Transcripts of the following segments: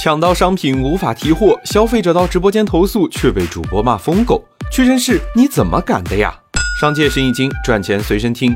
抢到商品无法提货，消费者到直播间投诉却被主播骂疯狗。屈臣氏你怎么敢的呀？商界生意经，赚钱随身听。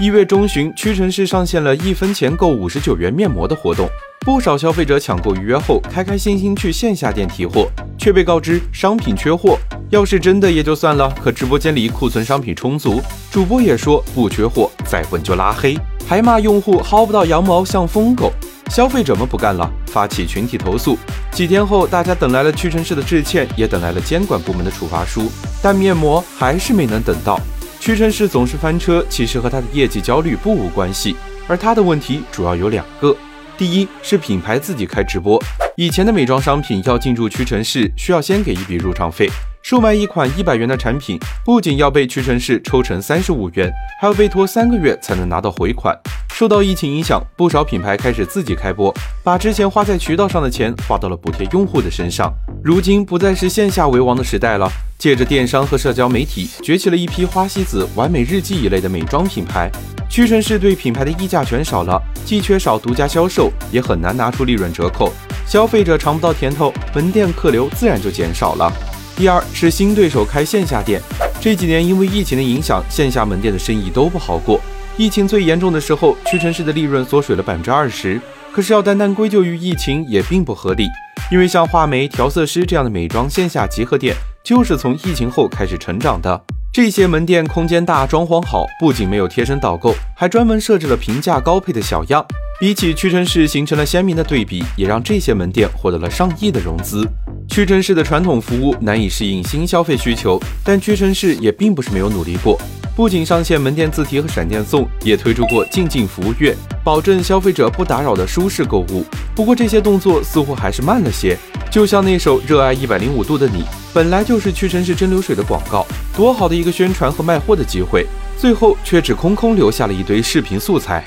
一月中旬，屈臣氏上线了一分钱购五十九元面膜的活动，不少消费者抢购预约后，开开心心去线下店提货，却被告知商品缺货。要是真的也就算了，可直播间里库存商品充足，主播也说不缺货，再问就拉黑，还骂用户薅不到羊毛像疯狗。消费者们不干了，发起群体投诉。几天后，大家等来了屈臣氏的致歉，也等来了监管部门的处罚书，但面膜还是没能等到。屈臣氏总是翻车，其实和他的业绩焦虑不无关系，而他的问题主要有两个：第一是品牌自己开直播，以前的美妆商品要进驻屈臣氏，需要先给一笔入场费。售卖一款一百元的产品，不仅要被屈臣氏抽成三十五元，还要被拖三个月才能拿到回款。受到疫情影响，不少品牌开始自己开播，把之前花在渠道上的钱花到了补贴用户的身上。如今不再是线下为王的时代了，借着电商和社交媒体，崛起了一批花西子、完美日记一类的美妆品牌。屈臣氏对品牌的议价权少了，既缺少独家销售，也很难拿出利润折扣，消费者尝不到甜头，门店客流自然就减少了。第二是新对手开线下店，这几年因为疫情的影响，线下门店的生意都不好过。疫情最严重的时候，屈臣氏的利润缩水了百分之二十。可是要单单归咎于疫情也并不合理，因为像画眉、调色师这样的美妆线下集合店，就是从疫情后开始成长的。这些门店空间大，装潢好，不仅没有贴身导购，还专门设置了平价高配的小样。比起屈臣氏，形成了鲜明的对比，也让这些门店获得了上亿的融资。屈臣氏的传统服务难以适应新消费需求，但屈臣氏也并不是没有努力过。不仅上线门店自提和闪电送，也推出过静静服务月，保证消费者不打扰的舒适购物。不过这些动作似乎还是慢了些。就像那首《热爱一百零五度的你》，本来就是屈臣氏蒸馏水的广告，多好的一个宣传和卖货的机会，最后却只空空留下了一堆视频素材。